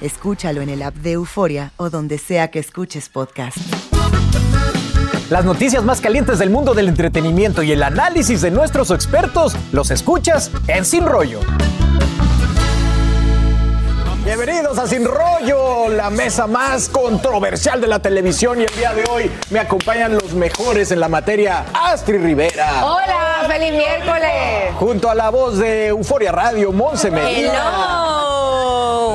Escúchalo en el app de Euforia o donde sea que escuches podcast. Las noticias más calientes del mundo del entretenimiento y el análisis de nuestros expertos los escuchas en Sin Rollo. Bienvenidos a Sin Rollo, la mesa más controversial de la televisión y el día de hoy me acompañan los mejores en la materia, Astrid Rivera. Hola, feliz miércoles. Junto a la voz de Euforia Radio, Monse Medina. Hello.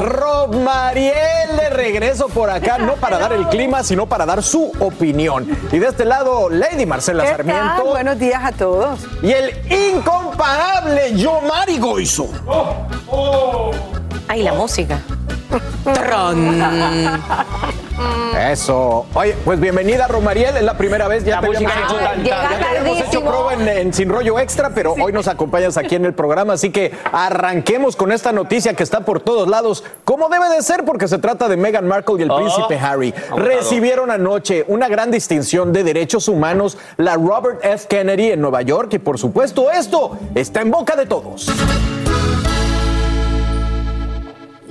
Rob Mariel de regreso por acá, no para dar el clima, sino para dar su opinión. Y de este lado, Lady Marcela ¿Qué tal? Sarmiento. Buenos días a todos. Y el incomparable Yomari Goizo. Ay, la música. Tron. Eso. Oye, pues bienvenida, Romariel. Es la primera vez. Ya, La te música habíamos, es importante. Llega ya te habíamos hecho prueba en, en Sin Rollo Extra, pero hoy nos acompañas aquí en el programa. Así que arranquemos con esta noticia que está por todos lados, como debe de ser, porque se trata de Meghan Markle y el Oh, príncipe Harry. abogado. Recibieron anoche una gran distinción de derechos humanos, la Robert F. Kennedy en Nueva York, y por supuesto, esto está en boca de todos.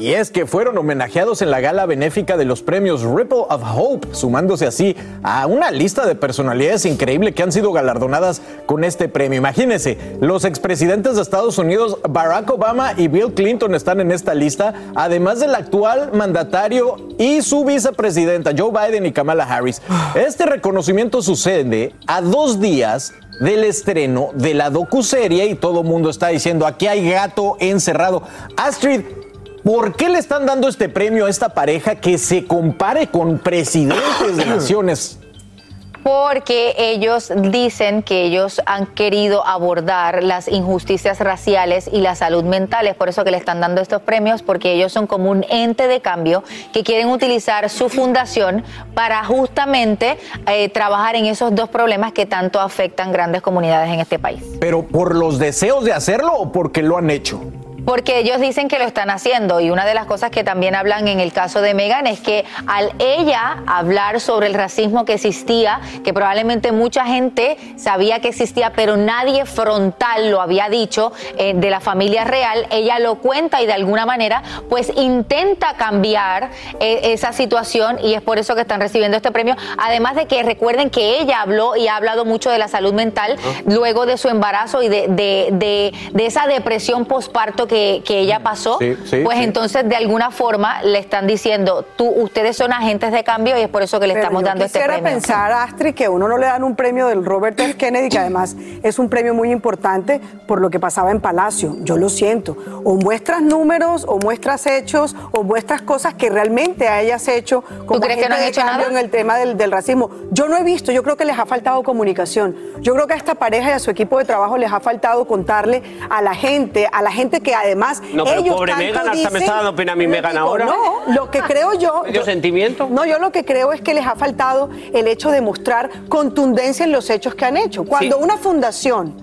Y es que fueron homenajeados en la gala benéfica de los premios Ripple of Hope, sumándose así a una lista de personalidades increíble que han sido galardonadas con este premio. Imagínense, los expresidentes de Estados Unidos, Barack Obama y Bill Clinton están en esta lista, además del actual mandatario y su vicepresidenta, Joe Biden y Kamala Harris. Este reconocimiento sucede a dos días del estreno de la docuserie y todo el mundo está diciendo aquí hay gato encerrado. Astrid, ¿por qué le están dando este premio a esta pareja que se compare con presidentes de naciones? Porque ellos dicen que ellos han querido abordar las injusticias raciales y la salud mental. Es por eso que le están dando estos premios, porque ellos son como un ente de cambio que quieren utilizar su fundación para justamente eh, trabajar en esos dos problemas que tanto afectan grandes comunidades en este país. ¿Pero por los deseos de hacerlo o porque lo han hecho? Porque ellos dicen que lo están haciendo y una de las cosas que también hablan en el caso de Megan es que al ella hablar sobre el racismo que existía, que probablemente mucha gente sabía que existía, pero nadie frontal lo había dicho eh, de la familia real, ella lo cuenta y de alguna manera pues intenta cambiar eh, esa situación y es por eso que están recibiendo este premio. Además de que recuerden que ella habló y ha hablado mucho de la salud mental luego de su embarazo y de, de- de- de esa depresión posparto que, que ella pasó, Sí, sí, pues sí. entonces de alguna forma le están diciendo, tú, ustedes son agentes de cambio y es por eso que le Pero estamos yo dando este quisiera premio. pensar, Astrid, que a uno no le dan un premio del Robert F. Kennedy, que además es un premio muy importante por lo que pasaba en Palacio. Yo lo siento. O muestras números, o muestras hechos, o muestras cosas que realmente hayas hecho como crees que no han hecho cambio nada? en el tema del, del racismo. Yo no he visto, yo creo que les ha faltado comunicación. Yo creo que a esta pareja y a su equipo de trabajo les ha faltado contarle a la gente, a la gente que además No, pero ellos pobre tanto Meghan, hasta me está dando pena a mí digo, ahora. No, lo que creo yo... ¿Medio yo- sentimiento? no, yo lo que creo es que les ha faltado el hecho de mostrar contundencia en los hechos que han hecho. Cuando Sí. una fundación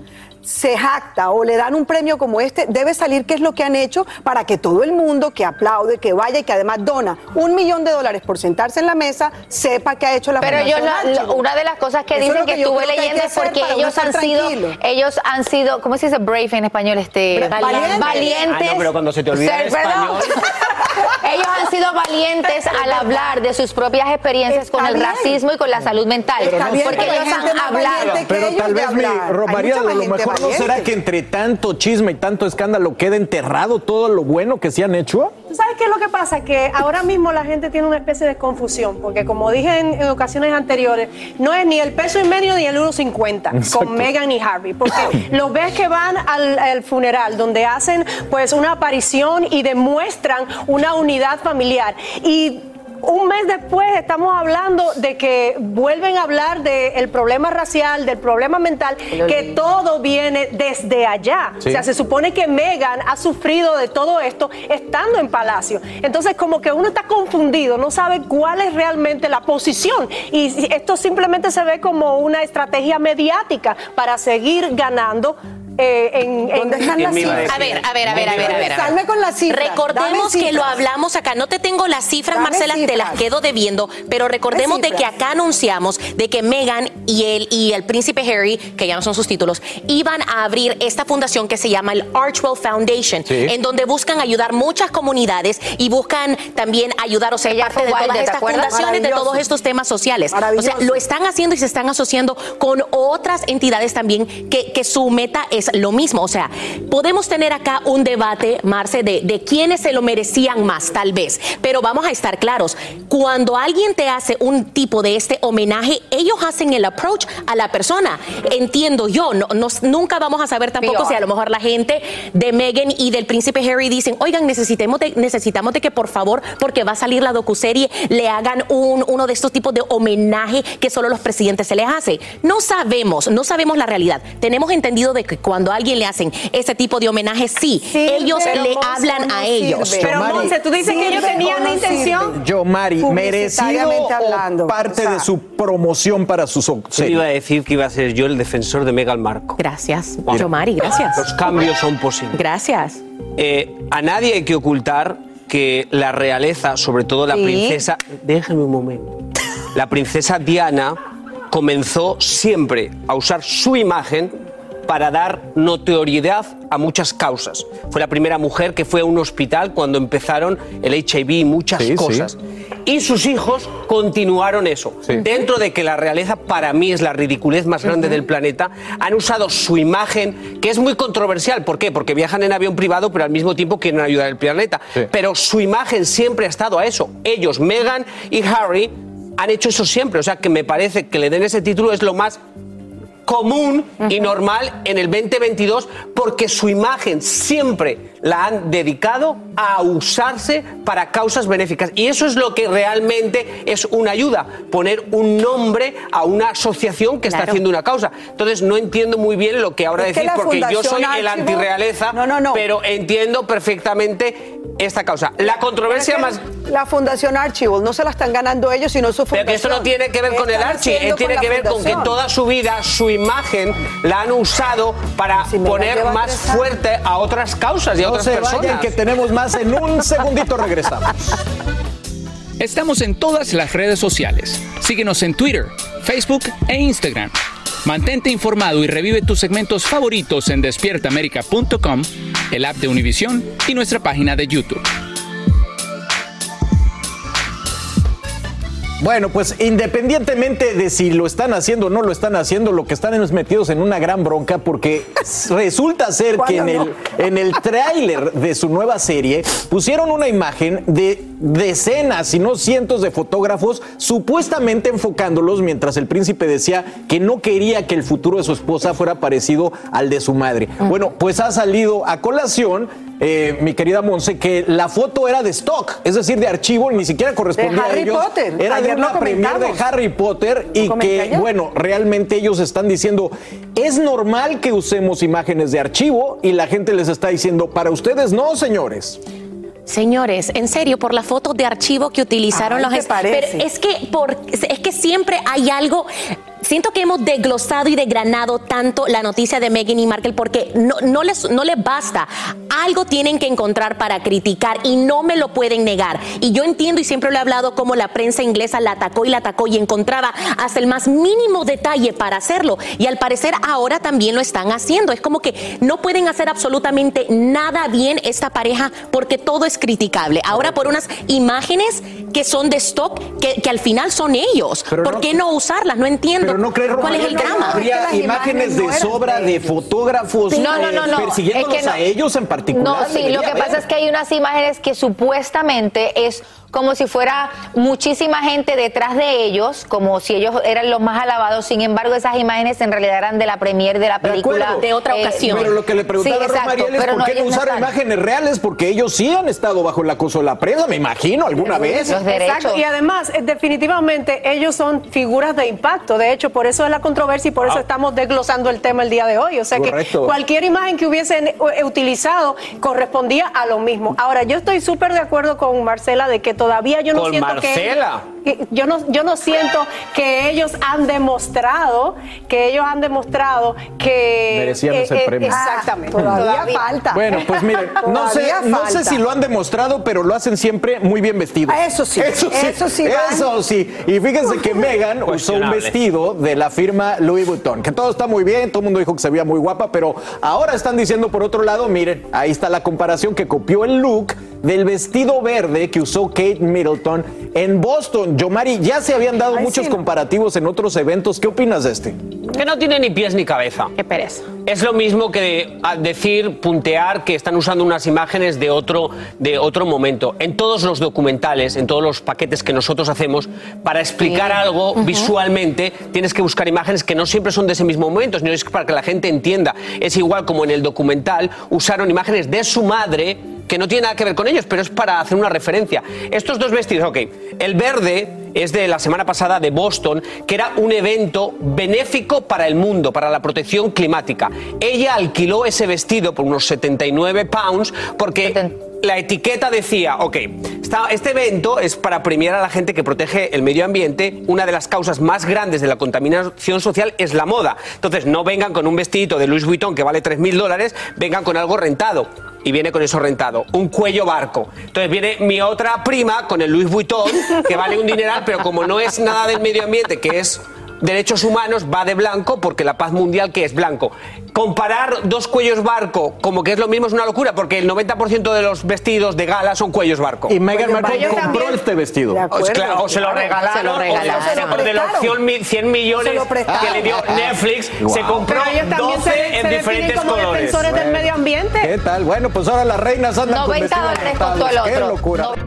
se jacta o le dan un premio como este, debe salir qué es lo que han hecho para que todo el mundo que aplaude, que vaya y que además dona un millón de dólares por sentarse en la mesa, sepa que ha hecho la Pero la- la- Archibald. una de las cosas que Eso dicen lo que, yo estuve leyendo que es porque ellos han sido, ellos han sido, ¿cómo se dice brave en español? Este, valientes. valientes. Ah, no, pero cuando se te olvida el Ser- perdón. español. ellos han sido valientes al hablar de sus propias experiencias Está con el bien. racismo y con la salud mental. Está porque ellos han hablado. Pero ellos tal vez hablar. Romaría, lo mejor no será que entre tanto chisme y tanto escándalo queda enterrado todo lo bueno que se han hecho. ¿Tú sabes qué es lo que pasa? Que ahora mismo la gente tiene una especie de confusión, porque como dije en, en ocasiones anteriores, no es ni el peso y medio ni el 1.50 Exacto. con Meghan y Harry, porque los ves que van al, al funeral, donde hacen pues una aparición y demuestran una unidad familiar. Y un mes después estamos hablando de que vuelven a hablar del problema racial, del problema mental, que todo viene desde allá. Sí. O sea, se supone que Meghan ha sufrido de todo esto estando en Palacio. Entonces, como que uno está confundido, no sabe cuál es realmente la posición. Y esto simplemente se ve como una estrategia mediática para seguir ganando. Eh, en, en- ¿Dónde están las cifras? A ver, a ver, a ver, a ver, a ver. Salme con las cifras. Recordemos que lo hablamos acá. No te tengo las cifras, Dame Marcela, te las quedo debiendo, pero recordemos de que acá anunciamos de que Meghan y el, y el príncipe Harry, que ya no son sus títulos, iban a abrir esta fundación que se llama el Archwell Foundation, Sí. en donde buscan ayudar muchas comunidades y buscan también ayudar o ser Ella parte de todas Wilde, ¿te estas fundaciones, de todos estos temas sociales. O sea, lo están haciendo y se están asociando con otras entidades también que, que su meta es lo mismo. O sea, podemos tener acá un debate, Marce, de, de quiénes se lo merecían más, tal vez. Pero vamos a estar claros. Cuando alguien te hace un tipo de este homenaje, ellos hacen el approach a la persona. Entiendo yo. No, no- nunca vamos a saber tampoco Peor. si a lo mejor la gente de Meghan y del príncipe Harry dicen, oigan, necesitemos de, necesitamos de que por favor, porque va a salir la docuserie, le hagan un, uno de estos tipos de homenaje que solo los presidentes se les hace. No sabemos, no sabemos la realidad. Tenemos entendido de que cuando a alguien le hacen ese tipo de homenaje, sí, Sirve, ellos le hablan no a ellos. sirve. Pero Mari, Monse, tú dices que ellos ¿sirve tenían la no intención. sirve? Yo, Mari, merecido o hablando, parte o sea. de su promoción para sus Yo iba a decir que iba a ser yo el defensor de Meghan Marco. Gracias, Yomari, gracias. Los cambios son posibles. Gracias. Eh, a nadie hay que ocultar que la realeza, sobre todo la Sí. princesa. Déjame un momento. La princesa Diana comenzó siempre a usar su imagen para dar notoriedad a muchas causas. Fue la primera mujer que fue a un hospital cuando empezaron el HIV y muchas Sí, sí. cosas. Y sus hijos continuaron eso. Sí. Dentro de que la realeza para mí es la ridiculez más grande del planeta, han usado su imagen, que es muy controversial. ¿Por qué? Porque viajan en avión privado, pero al mismo tiempo quieren ayudar al planeta. Pero su imagen siempre ha estado a eso. Ellos, Meghan y Harry, han hecho eso siempre. O sea que me parece que le den ese título es lo más común y normal en el 2022 porque su imagen siempre la han dedicado a usarse para causas benéficas y eso es lo que realmente es una ayuda poner un nombre a una asociación que está Claro. haciendo una causa entonces no entiendo muy bien lo que ahora la porque yo soy Fundación el antirrealeza No, no, no. pero entiendo perfectamente esta causa la controversia más es que La Fundación Archibald no se la están ganando ellos, sino su fundación. pero que esto no tiene que ver con el Archie, él tiene que ver con que fundación. toda su vida, su imagen, la han usado para Si poner más fuerte a otras causas y a No se personas. vayan, que tenemos más en un segundito. Regresamos. Estamos en todas las redes sociales. Síguenos en Twitter, Facebook e Instagram. Mantente informado y revive tus segmentos favoritos en despiertaamerica.com, el app de Univision y nuestra página de YouTube. Bueno, pues independientemente de si lo están haciendo o no lo están haciendo, lo que están es metidos en una gran bronca porque resulta ser que en el, en el tráiler de su nueva serie pusieron una imagen de decenas, si no cientos de fotógrafos supuestamente enfocándolos mientras el príncipe decía que no quería que el futuro de su esposa fuera parecido al de su madre. Bueno, pues ha salido a colación eh, mi querida Monse, que la foto era de stock, es decir, de archivo, ni siquiera correspondía Harry a ellos. Potter. Era de Ayer una premier de. Harry Potter y que, ayer. bueno, realmente ellos están diciendo, es normal que usemos imágenes de archivo y la gente les está diciendo, para ustedes no, señores. Señores, en serio, por la foto de archivo que utilizaron Ay, los pero es que por es que siempre hay algo Siento que hemos desglosado y desgranado tanto la noticia de Meghan y Markle porque no, no, les, no les basta. Algo tienen que encontrar para criticar y no me lo pueden negar. Y yo entiendo y siempre lo he hablado como la prensa inglesa la atacó y la atacó y encontraba hasta el más mínimo detalle para hacerlo. Y al parecer ahora también lo están haciendo. Es como que no pueden hacer absolutamente nada bien esta pareja porque todo es criticable. Ahora por unas imágenes que son de stock que, que al final son ellos. Pero ¿Por no- qué no usarlas? No entiendo. Pero no crees, ¿Cuál es Román, el que drama? Habría imágenes de sobra de fotógrafos No, no, eh, no, no. persiguiéndolos Es que no. a ellos en particular. No, sí, lo que pasa es que hay unas imágenes que supuestamente es como si fuera muchísima gente detrás de ellos, como si ellos eran los más alabados. Sin embargo, esas imágenes en realidad eran de la premier de la De película. acuerdo. eh, Pero lo que le preguntaba Sí, a Romariel es pero por no, qué no no usar imágenes reales, porque ellos sí han estado bajo el acoso de la prensa, me imagino, alguna vez. Exacto. Y además, eh, definitivamente, ellos son figuras de impacto. De hecho, por eso es la controversia y por eso Ah. estamos desglosando el tema el día de hoy. O sea Correcto. que cualquier imagen que hubiesen eh, utilizado correspondía a lo mismo. Ahora, yo estoy súper de acuerdo con Marcela de que todavía yo no ¿Con siento Marcela? que que yo no yo no siento que ellos han demostrado que ellos han demostrado que eh, Merecían ese premio. Exactamente. Todavía falta. Bueno, pues miren, no sé, no sé si lo han demostrado, pero lo hacen siempre muy bien vestidos. Ah, eso sí, Eso sí. eso sí. Eso sí. Y fíjense que Megan usó un vestido de la firma Louis Vuitton, que todo está muy bien, todo el mundo dijo que se veía muy guapa, pero ahora están diciendo por otro lado, miren, ahí está la comparación que copió el look del vestido verde que usó Kate Middleton en Boston. Yomari, ya se habían dado Ay, muchos sí. comparativos en otros eventos. ¿Qué opinas de este? Que no tiene ni pies ni cabeza. Qué pereza. Es lo mismo que decir, puntear que están usando unas imágenes de otro, de otro momento. En todos los documentales, en todos los paquetes que nosotros hacemos, para explicar algo visualmente, tienes que buscar imágenes que no siempre son de ese mismo momento, sino es para que la gente entienda. Es igual como en el documental usaron imágenes de su madre que no tiene nada que ver con ellos, pero es para hacer una referencia. Estos dos vestidos, ok. El verde es de la semana pasada de Boston, que era un evento benéfico para el mundo, para la protección climática. Ella alquiló ese vestido por unos 79 pounds porque la etiqueta decía, ok, este evento es para premiar a la gente que protege el medio ambiente. Una de las causas más grandes de la contaminación social es la moda. Entonces, no vengan con un vestidito de Louis Vuitton que vale 3.000 dólares, vengan con algo rentado. Y viene con eso rentado, un cuello barco. Entonces viene mi otra prima con el Louis Vuitton, que vale un dineral, pero como no es nada del medio ambiente, que es derechos humanos, va de blanco, porque la paz mundial que es blanco. Comparar dos cuellos barco como que es lo mismo es una locura, porque el 90% de los vestidos de gala son cuellos barco. Y Meghan Markle compró también. este vestido. De O, acuerdo, es claro, o se lo regalaron, se lo regalaron. o, Se lo de los prestaron. 100, mi- 100 millones que le dio Netflix, se compró Pero ellos también 12 se, se en diferentes como colores. defensores del medio ambiente. ¿Qué tal? Bueno, pues ahora las reinas andan con 90 vestidos dólares costó el rentados. ¡Qué otro. locura! No-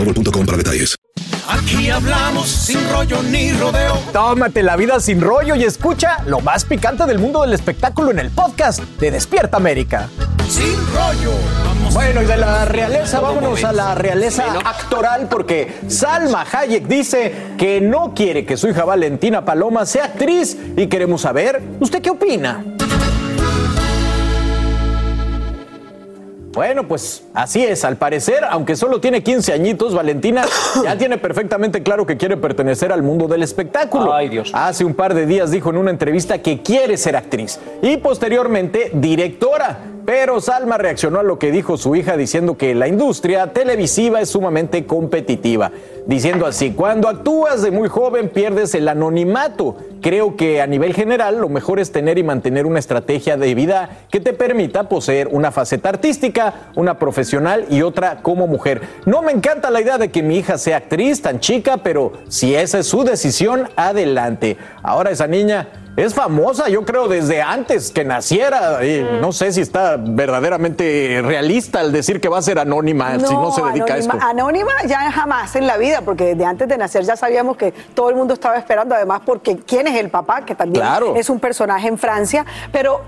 boostmobile.com para detalles. Aquí hablamos sin rollo ni rodeo. Tómate la vida sin rollo y escucha lo más picante del mundo del espectáculo en el podcast de Despierta América. Sin rollo. Bueno, y de la realeza, vámonos a la realeza actoral porque Salma Hayek dice que no quiere que su hija Valentina Paloma sea actriz y queremos saber, ¿usted qué opina? Bueno, pues así es. Al parecer, aunque solo tiene 15 añitos, Valentina ya tiene perfectamente claro que quiere pertenecer al mundo del espectáculo. Ay, Dios. Hace un par de días dijo en una entrevista que quiere ser actriz y posteriormente directora. Pero Salma reaccionó a lo que dijo su hija diciendo que la industria televisiva es sumamente competitiva. Diciendo así, cuando actúas de muy joven pierdes el anonimato. Creo que a nivel general lo mejor es tener y mantener una estrategia de vida que te permita poseer una faceta artística, una profesional y otra como mujer. No me encanta la idea de que mi hija sea actriz tan chica, pero si esa es su decisión, adelante. Ahora esa niña es famosa, yo creo, desde antes que naciera. Y no sé si está verdaderamente realista al decir que va a ser anónima si no se dedica anónima, a esto. Anónima ya jamás en la vida, porque desde antes de nacer ya sabíamos que todo el mundo estaba esperando, además porque quién es el papá, que también Claro. es un personaje en Francia. Pero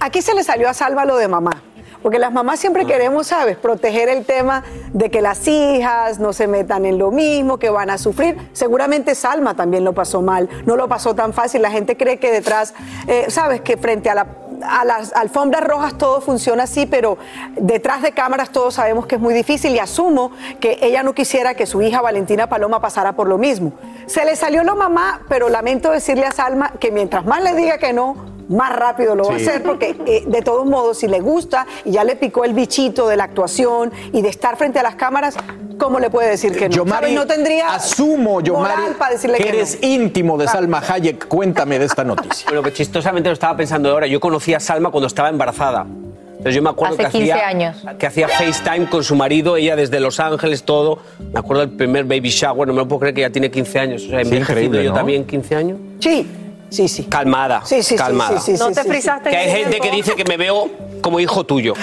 aquí se le salió a Salva lo de mamá. Porque las mamás siempre queremos, ¿sabes?, proteger el tema de que las hijas no se metan en lo mismo, que van a sufrir. Seguramente Salma también lo pasó mal, no lo pasó tan fácil. La gente cree que detrás, eh, ¿sabes?, que frente a la a las alfombras rojas todo funciona así, pero detrás de cámaras todos sabemos que es muy difícil y asumo que ella no quisiera que su hija Valentina Paloma pasara por lo mismo. Se le salió la mamá, pero lamento decirle a Salma que mientras más le diga que no, más rápido lo va a hacer, porque eh, de todos modos, si le gusta y ya le picó el bichito de la actuación y de estar frente a las cámaras, ¿cómo le puede decir que no? Yomari, ¿Sabes? no tendría asumo, Yomari, para decirle que que, eres no. íntimo de Salma Hayek. Cuéntame de esta noticia. Bueno, que chistosamente lo estaba pensando ahora. Yo conocí a Salma cuando estaba embarazada. Entonces yo me acuerdo Hace que 15 hacía, años. que hacía FaceTime con su marido, ella desde Los Ángeles, todo. Me acuerdo del primer baby shower, no me lo puedo creer que ya tiene 15 años. O sea, envejecido increíble, yo ¿no? también 15 años. Sí, sí, sí. Calmada, Sí, sí, sí, calmada. sí, sí, No sí, te sí, frisaste Que hay gente que dice que me veo como hijo tuyo.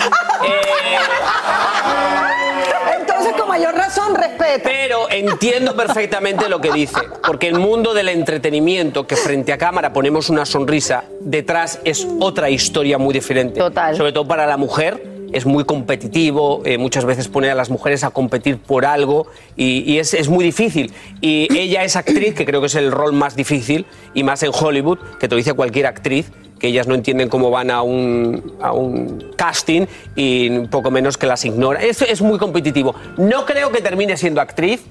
Entonces, con mayor razón, respeto. Pero entiendo perfectamente lo que dice, porque el mundo del entretenimiento, que frente a cámara ponemos una sonrisa, detrás es otra historia muy diferente. Total. Sobre todo para la mujer. Es muy competitivo, eh, muchas veces pone a las mujeres a competir por algo y, y es, es muy difícil. Y ella es actriz, que creo que es el rol más difícil, y más en Hollywood, que te lo dice cualquier actriz, que ellas no entienden cómo van a un, a un casting y poco menos que las ignoran. Es, es muy competitivo. No creo que termine siendo actriz.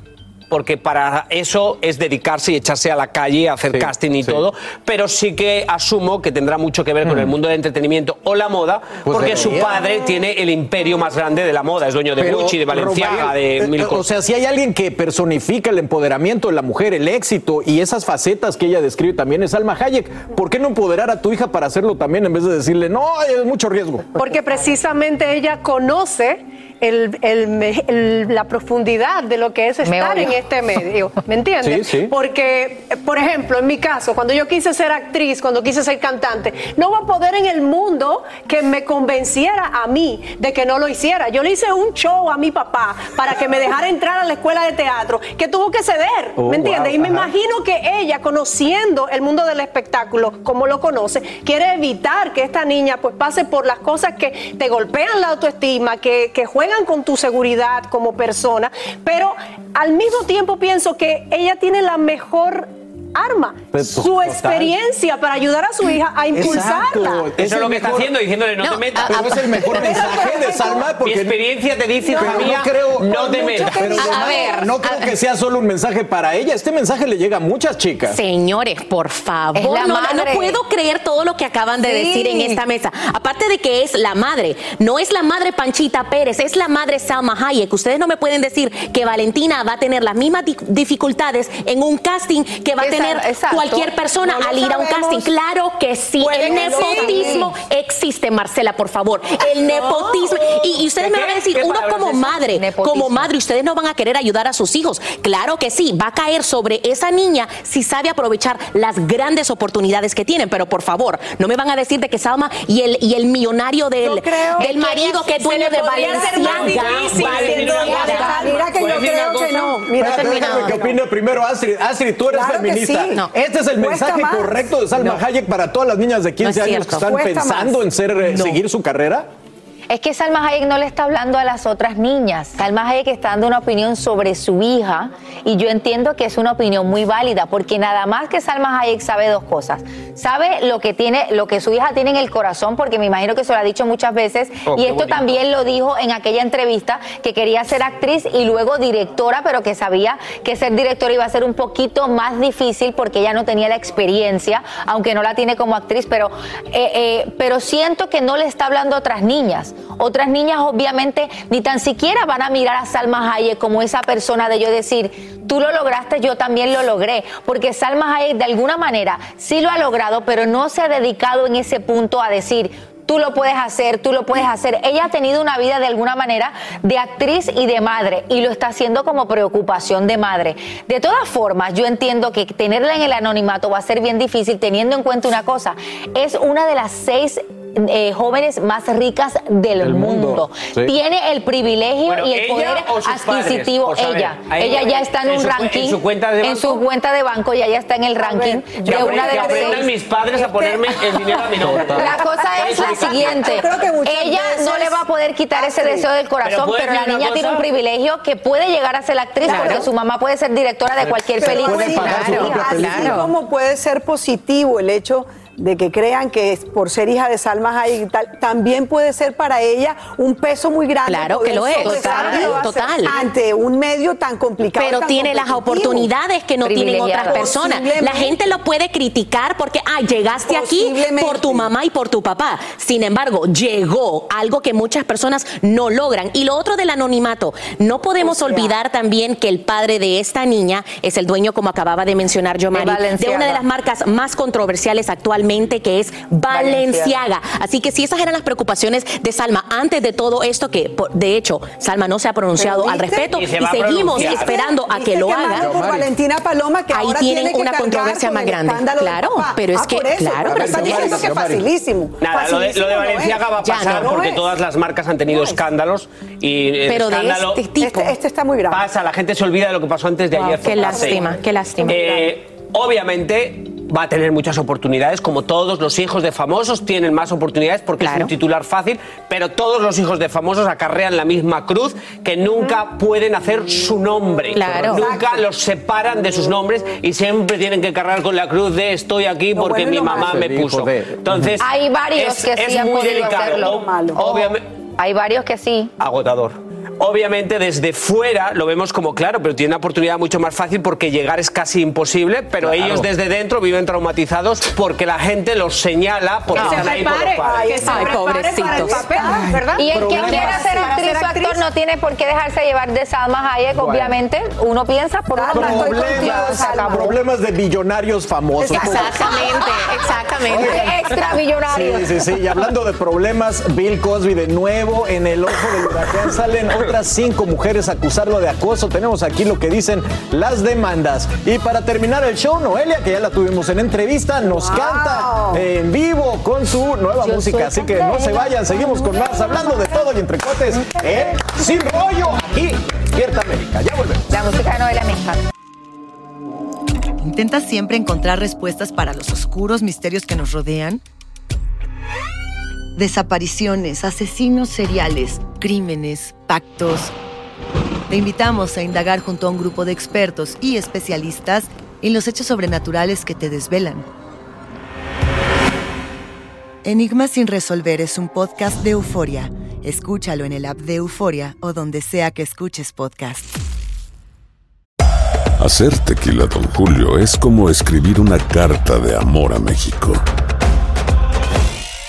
Porque para eso es dedicarse y echarse a la calle a hacer casting y todo, pero sí que asumo que tendrá mucho que ver con el mundo del entretenimiento o la moda, Pues porque su padre tiene el imperio más grande de la moda, es dueño de Pero, Gucci, de Valenciaga, de mil eh, O cosas. sea, si hay alguien que personifica el empoderamiento de la mujer, el éxito y esas facetas que ella describe también es Alma Hayek, ¿por qué no empoderar a tu hija para hacerlo también en vez de decirle, no, es mucho riesgo? Porque precisamente ella conoce el- el el- la profundidad de lo que es estar en este medio. ¿Me entiendes? Sí, sí. Porque, por ejemplo, en mi caso, cuando yo quise ser actriz, cuando quise ser cantante, no hubo poder en el mundo que me convenciera a mí de que no lo hiciera. Yo le hice un show a mi papá para que me dejara entrar a la escuela de teatro, que tuvo que ceder. Oh, ¿Me entiendes? wow, y me ajá. imagino que ella, conociendo el mundo del espectáculo como lo conoce, quiere evitar que esta niña pues pase por las cosas que te golpean la autoestima, que, que juegan con tu seguridad como persona, pero al mismo tiempo pienso que ella tiene la mejor arma, Pero, su total. experiencia para ayudar a su hija a impulsarla. Eso es lo que está haciendo, diciéndole no, te metas. Pero es el mejor mensaje de Salma porque Mi experiencia te dice, no creo, no te metas. Pero A- a ver, no creo que sea solo un mensaje para ella. Este mensaje le llega a muchas chicas. Señores, por favor, Es la no, no puedo creer todo lo que acaban de Sí. decir en esta mesa. Aparte de que es la madre, no es la madre Panchita Pérez, es la madre Salma Hayek. Ustedes no me pueden decir que Valentina va a tener las mismas di- dificultades en un casting que va a Esa- tener exacto. cualquier persona No al ir a un sabemos. casting. Claro que sí. El que sí. nepotismo existe, Marcela, por favor. El nepotismo. Y, y ustedes ¿De me qué? van a decir, ¿Qué uno como madre, Nepotismo. como madre, ustedes no van a querer ayudar a sus hijos. Claro que sí, va a caer sobre esa niña si sabe aprovechar las grandes oportunidades que tienen. Pero por favor, no me van a decir de que Salma y el, y el millonario del, Yo creo del que marido que es dueño de Valenciaga. Mira que yo ¿Puedes decir creo que no. Mira, no. que opine primero Astrid. Astrid, tú eres feminista. No. Este es el Cuesta mensaje más. correcto de Salma No. Hayek para todas las niñas de 15 No es años que están pensando más. en ser, eh, seguir su carrera. Es que Salma Hayek no le está hablando a las otras niñas. Salma Hayek está dando una opinión sobre su hija y yo entiendo que es una opinión muy válida porque nada más que Salma Hayek sabe dos cosas. Sabe lo que tiene, lo que su hija tiene en el corazón porque me imagino que se lo ha dicho muchas veces Oh, y esto bonito. también lo dijo en aquella entrevista que quería ser actriz y luego directora, pero que sabía que ser directora iba a ser un poquito más difícil porque ella no tenía la experiencia, aunque no la tiene como actriz, pero, eh, eh, pero siento que no le está hablando a otras niñas. Otras niñas obviamente ni tan siquiera van a mirar a Salma Hayek como esa persona de yo decir, tú lo lograste, yo también lo logré, porque Salma Hayek de alguna manera sí lo ha logrado, pero no se ha dedicado en ese punto a decir, tú lo puedes hacer, tú lo puedes hacer. Ella ha tenido una vida de alguna manera de actriz y de madre y lo está haciendo como preocupación de madre. De todas formas, yo entiendo que tenerla en el anonimato va a ser bien difícil teniendo en cuenta una cosa, es una de las seis eh, jóvenes más ricas del, Del mundo, mundo. sí. Tiene el privilegio Bueno, y el ¿ella poder adquisitivo. padres? Por saber. ella. A ella ya está en, en un su cu- en ranking. su cuenta de En su banco. cuenta de banco ya ya está en el ranking de una de las seis. mis padres a ponerme el dinero a mi nombre. La cosa es la siguiente. Creo que Ella no le va a poder quitar ese deseo del corazón, pero ¿puedo pero, la niña tiene un privilegio que puede llegar a ser actriz Claro. porque su mamá puede ser directora de cualquier Pero película. así- propia así como puede ser positivo el hecho de que crean que es por ser hija de Salma Hayek y tal, también puede ser para ella un peso muy grande. Claro que lo es, total, total. Ante un medio tan complicado. Pero tan tiene las oportunidades que no tienen otras personas. La gente lo puede criticar porque, ah, llegaste aquí por tu mamá y por tu papá. Sin embargo, llegó algo que muchas personas no logran. Y lo otro del anonimato, no podemos O sea. olvidar también que el padre de esta niña es el dueño, como acababa de mencionar Yomari, de, una de las marcas más controversiales actualmente, que es Balenciaga. Así que si esas eran las preocupaciones de Salma antes de todo esto, que por- de hecho Salma no se ha pronunciado al respecto Y y, se a seguimos pronunciar. esperando a ¿Viste que lo malo haga. por Valentina Paloma que Ahí ahora tienen tiene que una controversia con más grande. Claro, pero es Ah, que- eso, claro, pero pero está está diciendo que facilísimo. Nada, lo de, lo de Facilísimo no Valenciaga es. va a pasar no porque es. todas las marcas han tenido escándalos y el Pero de escándalo este tipo. Este, este está muy grave. pasa, la gente se olvida de lo que pasó antes de Wow, ayer. qué lástima, qué lástima. Eh, obviamente va a tener muchas oportunidades, como todos los hijos de famosos tienen más oportunidades porque es un titular fácil, pero todos los hijos de famosos acarrean la misma cruz que nunca pueden hacer su nombre. Claro. Nunca los separan de sus nombres y siempre tienen que cargar con la cruz de estoy aquí porque bueno mi mamá me puso. de- Entonces, Hay varios es, que es sí han muy podido delicado. hacerlo. O- Malo. Obviamente Hay varios que sí. agotador. Obviamente desde fuera lo vemos como claro, pero tiene una oportunidad mucho más fácil porque llegar es casi imposible, pero Claro. ellos desde dentro viven traumatizados porque la gente los señala porque Que se están ahí por los prepare, padres. que se Ay, pobrecitos. papel, ¿verdad? Y el que Problemas. quiera ser actriz o actor no tiene por qué dejarse llevar de Salma Hayek, obviamente. Uno piensa por uno. estoy contigo, Problemas, Salma. problemas de billonarios famosos. Exactamente, exactamente. Extra millonario. Sí, sí, sí. Y hablando de problemas, Bill Cosby de nuevo en el ojo del huracán. Salen otras cinco mujeres a acusarlo de acoso. Tenemos aquí lo que dicen las demandas. Y para terminar el show, Noelia, que ya la tuvimos en entrevista, nos Wow. canta en vivo con su nueva Yo música. Así que no se vayan, seguimos con más hablando de todo y entre cuates en Sin Rollo aquí, Despierta América. Ya volvemos. La música de Noelia me encanta. ¿Intentas siempre encontrar respuestas para los oscuros misterios que nos rodean? Desapariciones, asesinos seriales, crímenes, pactos. Te invitamos a indagar junto a un grupo de expertos y especialistas y los hechos sobrenaturales que te desvelan. Enigma sin resolver es un podcast de euforia. Escúchalo en el app de Euforia o donde sea que escuches podcast. Hacer tequila, Don Julio, es como escribir una carta de amor a México.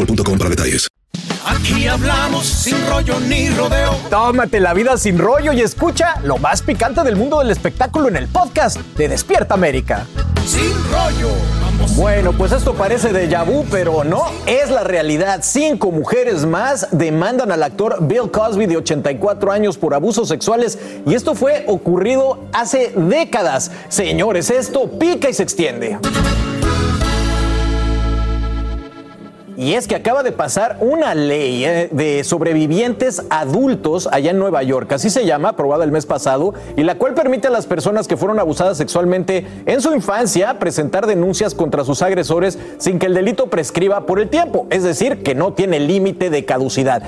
boostmobile.com para detalles. Aquí hablamos sin rollo ni rodeo. Tómate la vida sin rollo y escucha lo más picante del mundo del espectáculo en el podcast de Despierta América. Sin rollo. Bueno, pues esto parece de vu, pero no es la realidad. Cinco mujeres más demandan al actor Bill Cosby de 84 años por abusos sexuales y esto fue ocurrido hace décadas. Señores, esto pica y se extiende. Y es que acaba de pasar una ley eh, de sobrevivientes adultos allá en Nueva York, así se llama, aprobada el mes pasado, y la cual permite a las personas que fueron abusadas sexualmente en su infancia presentar denuncias contra sus agresores sin que el delito prescriba por el tiempo, es decir, que no tiene límite de caducidad.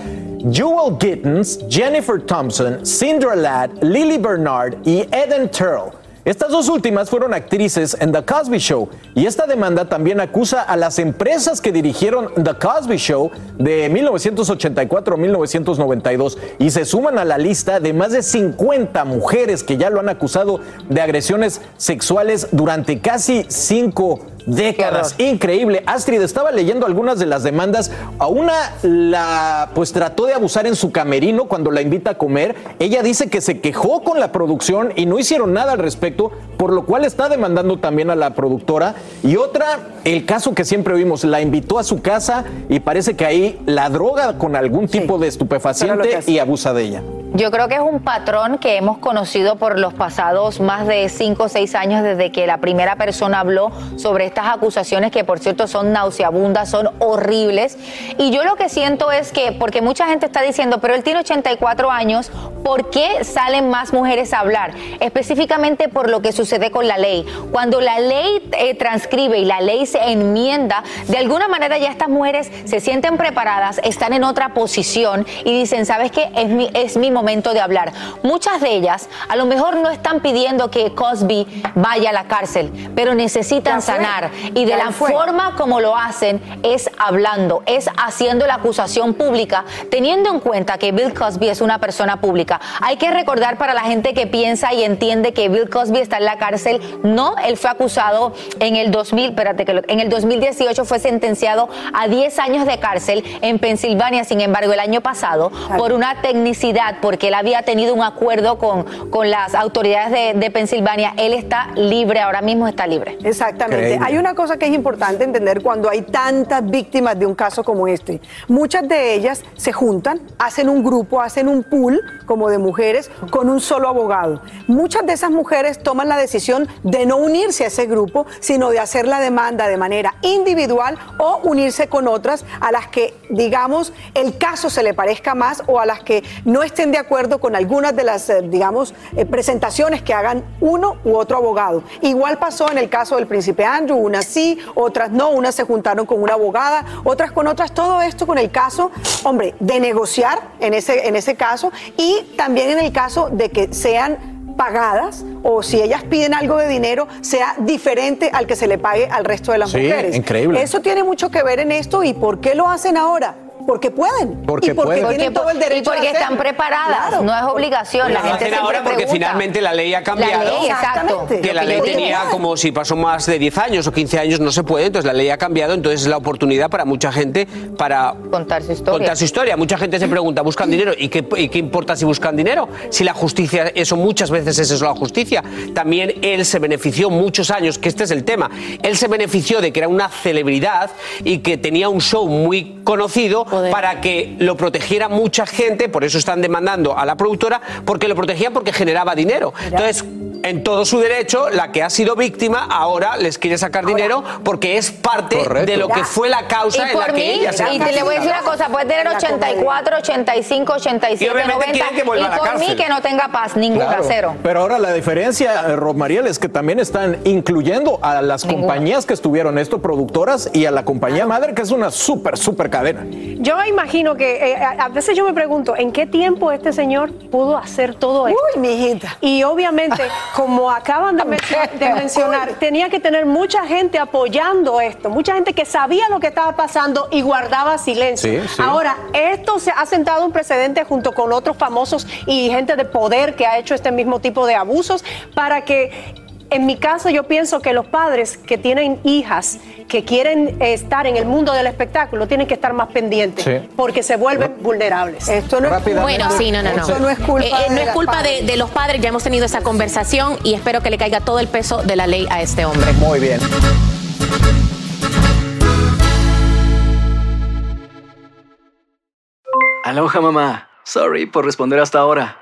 Jewel Gittens, Jennifer Thompson, Cindra Ladd, Lily Bernard y Eden Turl estas dos últimas fueron actrices en The Cosby Show y esta demanda también acusa a las empresas que dirigieron The Cosby Show de 1984 a 1992 y se suman a la lista de más de 50 mujeres que ya lo han acusado de agresiones sexuales durante casi cinco décadas. Increíble. Astrid estaba leyendo algunas de las demandas. A una la pues trató de abusar en su camerino cuando la invita a comer. Ella dice que se quejó con la producción y no hicieron nada al respecto, por lo cual está demandando también a la productora. Y otra, el caso que siempre oímos, la invitó a su casa y parece que ahí la droga con algún tipo de estupefaciente y abusa de ella. Yo creo que es un patrón que hemos conocido por los pasados más de cinco o seis años desde que la primera persona habló sobre estas acusaciones que por cierto son nauseabundas, son horribles. Y yo lo que siento es que, porque mucha gente está diciendo, pero él tiene 84 años, ¿por qué salen más mujeres a hablar? Específicamente por lo que sucede con la ley. Cuando la ley eh, transcribe y la ley se enmienda, de alguna manera ya estas mujeres se sienten preparadas, están en otra posición y dicen, ¿sabes qué? Es mi, es mi momento de hablar. Muchas de ellas a lo mejor no están pidiendo que Cosby vaya a la cárcel, pero necesitan sanar. Y de Ya la fue. forma como lo hacen es hablando, es haciendo la acusación pública, teniendo en cuenta que Bill Cosby es una persona pública. Hay que recordar para la gente que piensa y entiende que Bill Cosby está en la cárcel, no, él fue acusado en el 2000, espérate que lo- en el 2018 fue sentenciado a 10 años de cárcel en Pensilvania, sin embargo, el año pasado por una tecnicidad, porque él había tenido un acuerdo con, con las autoridades de, de Pensilvania, él está libre, ahora mismo está libre. Exactamente. Increíble. Hay una cosa que es importante entender cuando hay tantas víctimas de un caso como este. Muchas de ellas se juntan, hacen un grupo, hacen un pool como de mujeres con un solo abogado. Muchas de esas mujeres toman la decisión de no unirse a ese grupo, sino de hacer la demanda de manera individual o unirse con otras a las que, digamos, el caso se le parezca más o a las que no estén de acuerdo con algunas de las, eh, digamos, eh, presentaciones que hagan uno u otro abogado. Igual pasó en el caso del príncipe Andrew, unas sí, otras no, unas se juntaron con una abogada, otras con otras, todo esto con el caso, hombre, de negociar en ese, en ese caso y también en el caso de que sean pagadas o si ellas piden algo de dinero sea diferente al que se le pague al resto de las Sí, mujeres. increíble. Eso tiene mucho que ver en esto y por qué lo hacen ahora. Porque pueden. Porque y porque pueden. tienen Porque- todo el derecho y porque hacerlo. están preparadas, Claro. no es obligación. La Lo gente ahora porque pregunta. finalmente la ley ha cambiado. La ley, exacto. Que la ley tenía digo. como si pasó más de 10 años o 15 años no se puede, entonces la ley ha cambiado, entonces es la oportunidad para mucha gente para contar su historia. Contar su historia. Mucha gente se pregunta, ¿buscan dinero? ¿Y qué, y qué importa si buscan dinero? Si la justicia, eso muchas veces es eso la justicia. También él se benefició muchos años, que este es el tema, él se benefició de que era una celebridad y que tenía un show muy conocido para que lo protegiera mucha gente, por eso están demandando a la productora, porque lo protegían porque generaba dinero. Entonces, en todo su derecho, la que ha sido víctima ahora les quiere sacar dinero porque es parte de lo que fue la causa y en la por que mí, ella se y te le voy a decir una cosa, puede tener 84, 85, 87, Y obviamente 90, quieren que vuelva y a la por mí que no tenga paz, ninguna, Claro. cero. Pero ahora la diferencia, eh, Rosmariel, es que también están incluyendo a las compañías que estuvieron esto, productoras, y a la compañía madre, que es una súper, súper cadena. Yo imagino que eh, a veces yo me pregunto, ¿en qué tiempo este señor pudo hacer todo esto? Uy, mi hijita. Y obviamente, como acaban de, mencio- de mencionar, tenía que tener mucha gente apoyando esto, mucha gente que sabía lo que estaba pasando y guardaba silencio. Sí, sí. Ahora, esto se ha sentado un precedente junto con otros famosos y gente de poder que ha hecho este mismo tipo de abusos para que en mi caso yo pienso que los padres que tienen hijas que quieren eh, estar en el mundo del espectáculo tienen que estar más pendientes Sí. porque se vuelven vulnerables. Esto no Bueno, sí, no, no, no. Eso no es culpa Eh, eh, no de es las culpa de los padres, ya hemos tenido esa conversación y espero que le caiga todo el peso de la ley a este hombre. Muy bien. Aloha mamá. Sorry por responder hasta ahora.